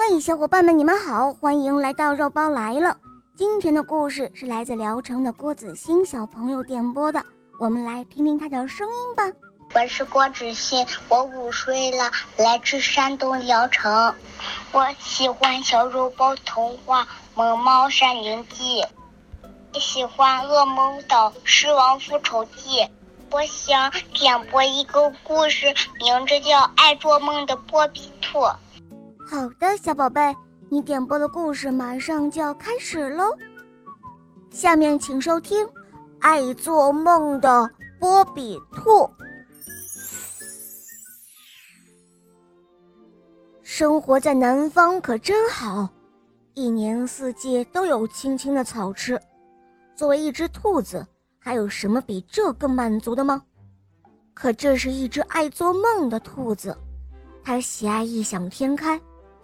嘿，小伙伴们，你们好，欢迎来到肉包来了。今天的故事是来自聊城的郭子欣小朋友点播的，我们来听听他的声音吧。我是郭子欣，我五岁了，来自山东聊城。我喜欢小肉包童话《萌猫山林记》，喜欢《噩梦岛狮王复仇记》。我想点播一个故事，名字叫《爱做梦的波比兔》。好的，小宝贝，你点播的故事马上就要开始喽。下面请收听《爱做梦的波比兔》。生活在南方可真好，一年四季都有青青的草吃。作为一只兔子，还有什么比这更满足的吗？可这是一只爱做梦的兔子，它喜爱异想天开。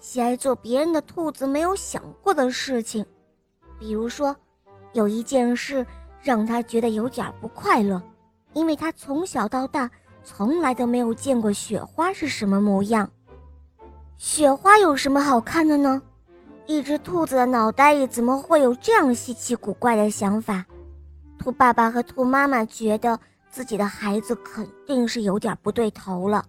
喜爱做别人的兔子没有想过的事情，比如说，有一件事让他觉得有点不快乐，因为他从小到大从来都没有见过雪花是什么模样。雪花有什么好看的呢？一只兔子的脑袋里怎么会有这样稀奇古怪的想法？兔爸爸和兔妈妈觉得自己的孩子肯定是有点不对头了。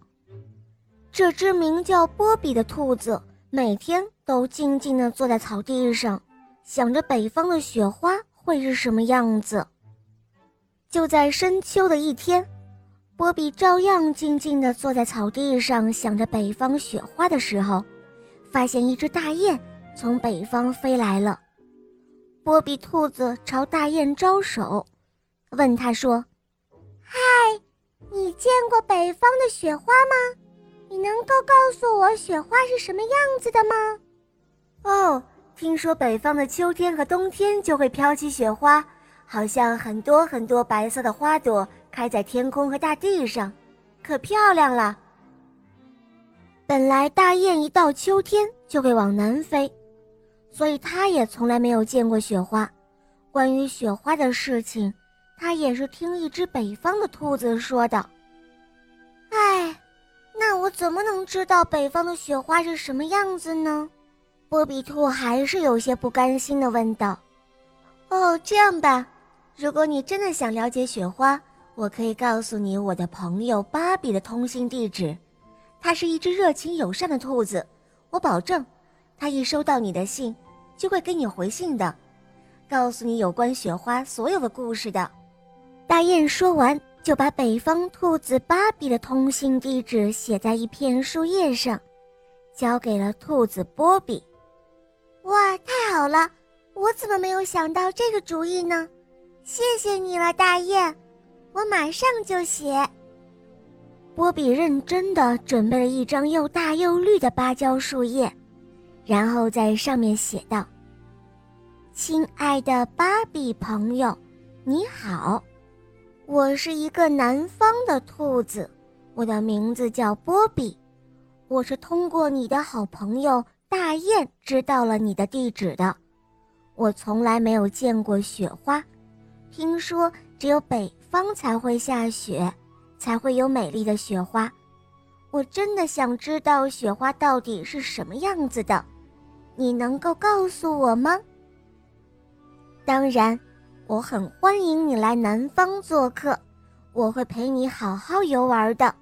这只名叫波比的兔子。每天都静静地坐在草地上，想着北方的雪花会是什么样子。就在深秋的一天，波比照样静静地坐在草地上，想着北方雪花的时候，发现一只大雁从北方飞来了。波比兔子朝大雁招手，问他说：“嗨，你见过北方的雪花吗？”你能够告诉我雪花是什么样子的吗？哦，听说北方的秋天和冬天就会飘起雪花，好像很多很多白色的花朵开在天空和大地上，可漂亮了。本来大雁一到秋天就会往南飞，所以它也从来没有见过雪花。关于雪花的事情，它也是听一只北方的兔子说的。怎么能知道北方的雪花是什么样子呢？波比兔还是有些不甘心地问道。“哦，这样吧，如果你真的想了解雪花，我可以告诉你我的朋友芭比的通信地址。它是一只热情友善的兔子，我保证，它一收到你的信，就会给你回信的，告诉你有关雪花所有的故事的。”大雁说完。就把北方兔子芭比的通信地址写在一片树叶上，交给了兔子波比。哇，太好了！我怎么没有想到这个主意呢？谢谢你了，大雁，我马上就写。波比认真的准备了一张又大又绿的芭蕉树叶，然后在上面写道：“亲爱的芭比朋友，你好。”我是一个南方的兔子，我的名字叫波比。我是通过你的好朋友大雁知道了你的地址的。我从来没有见过雪花，听说只有北方才会下雪，才会有美丽的雪花。我真的想知道雪花到底是什么样子的，你能够告诉我吗？当然。我很欢迎你来南方做客，我会陪你好好游玩的。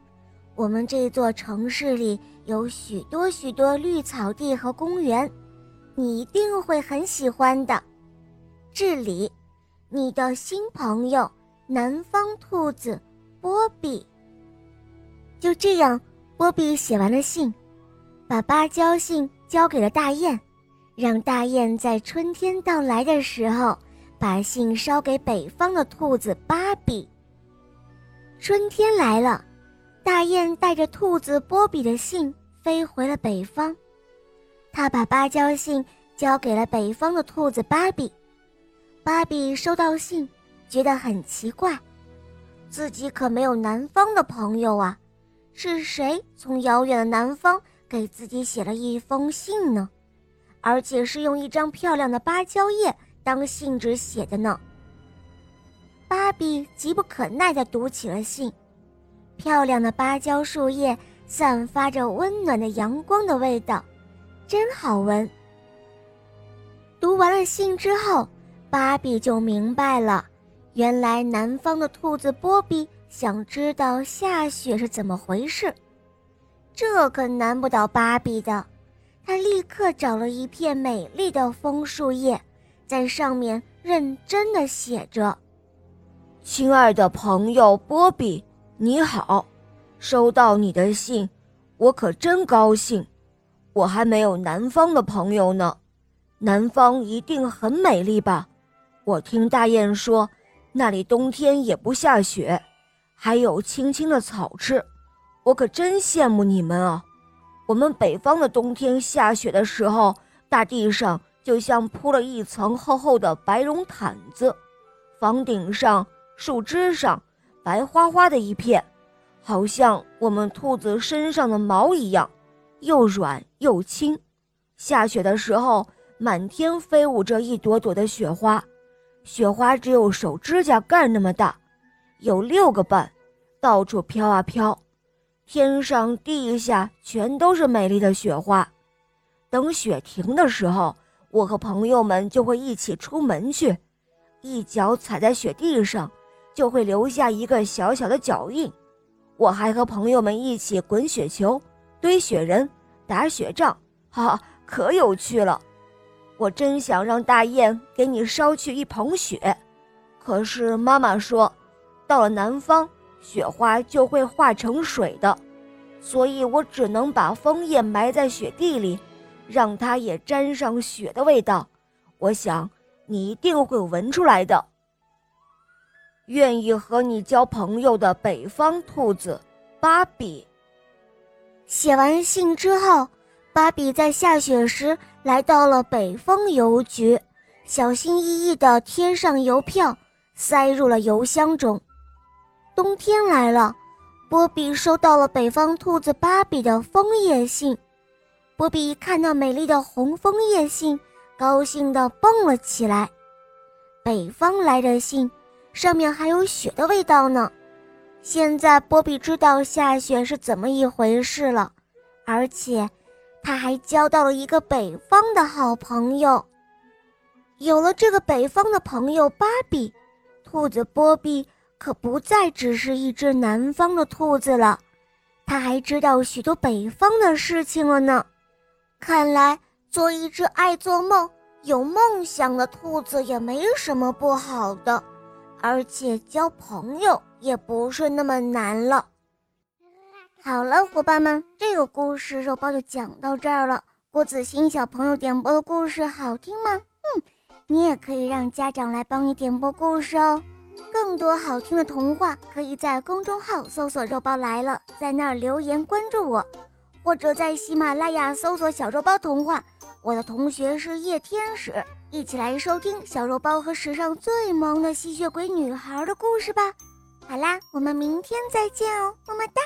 我们这座城市里有许多许多绿草地和公园，你一定会很喜欢的。这里，你的新朋友南方兔子波比。就这样，波比写完了信，把芭蕉信交给了大雁，让大雁在春天到来的时候。把信捎给北方的兔子芭比。春天来了，大雁带着兔子波比的信飞回了北方。他把芭蕉信交给了北方的兔子芭比。芭比收到信，觉得很奇怪，自己可没有南方的朋友啊，是谁从遥远的南方给自己写了一封信呢？而且是用一张漂亮的芭蕉叶。当信纸写的呢。芭比急不可耐地读起了信，漂亮的芭蕉树叶散发着温暖的阳光的味道，真好闻。读完了信之后，芭比就明白了，原来南方的兔子波比想知道下雪是怎么回事，这可难不倒芭比的。他立刻找了一片美丽的枫树叶，在上面认真的写着：“亲爱的朋友波比，你好，收到你的信，我可真高兴。我还没有南方的朋友呢。”南方一定很美丽吧？我听大雁说，那里冬天也不下雪，还有青青的草吃。我可真羡慕你们啊！我们北方的冬天下雪的时候，大地上就像铺了一层厚厚的白绒毯子，房顶上、树枝上白花花的一片，好像我们兔子身上的毛一样，又软又轻。下雪的时候。满天飞舞着一朵朵的雪花，雪花只有手指甲盖那么大，有六个半，到处飘啊飘，天上地下全都是美丽的雪花。等雪停的时候，我和朋友们就会一起出门去，一脚踩在雪地上，就会留下一个小小的脚印。我还和朋友们一起滚雪球、堆雪人、打雪仗，哈哈，可有趣了。我真想让大雁给你捎去一捧雪，可是妈妈说，到了南方，雪花就会化成水的，所以我只能把枫叶埋在雪地里，让它也沾上雪的味道。我想你一定会闻出来的。愿意和你交朋友的北方兔子，芭比。写完信之后。芭比在下雪时来到了北方邮局，小心翼翼地贴上邮票，塞入了邮箱中。冬天来了，波比收到了北方兔子芭比的枫叶信。波比看到美丽的红枫叶信，高兴地蹦了起来。北方来的信，上面还有雪的味道呢。现在波比知道下雪是怎么一回事了，而且。他还交到了一个北方的好朋友。有了这个北方的朋友芭比，兔子波比可不再只是一只南方的兔子了，他还知道许多北方的事情了呢。看来做一只爱做梦、有梦想的兔子也没什么不好的，而且交朋友也不是那么难了。好了，伙伴们，这个故事肉包就讲到这儿了。郭子欣小朋友点播的故事好听吗？嗯，你也可以让家长来帮你点播故事哦。更多好听的童话，可以在公众号搜索“肉包来了”，在那儿留言关注我，或者在喜马拉雅搜索“小肉包童话”。我的同学是夜天使，一起来收听小肉包和史上最萌的吸血鬼女孩的故事吧。好啦，我们明天再见哦，么么哒。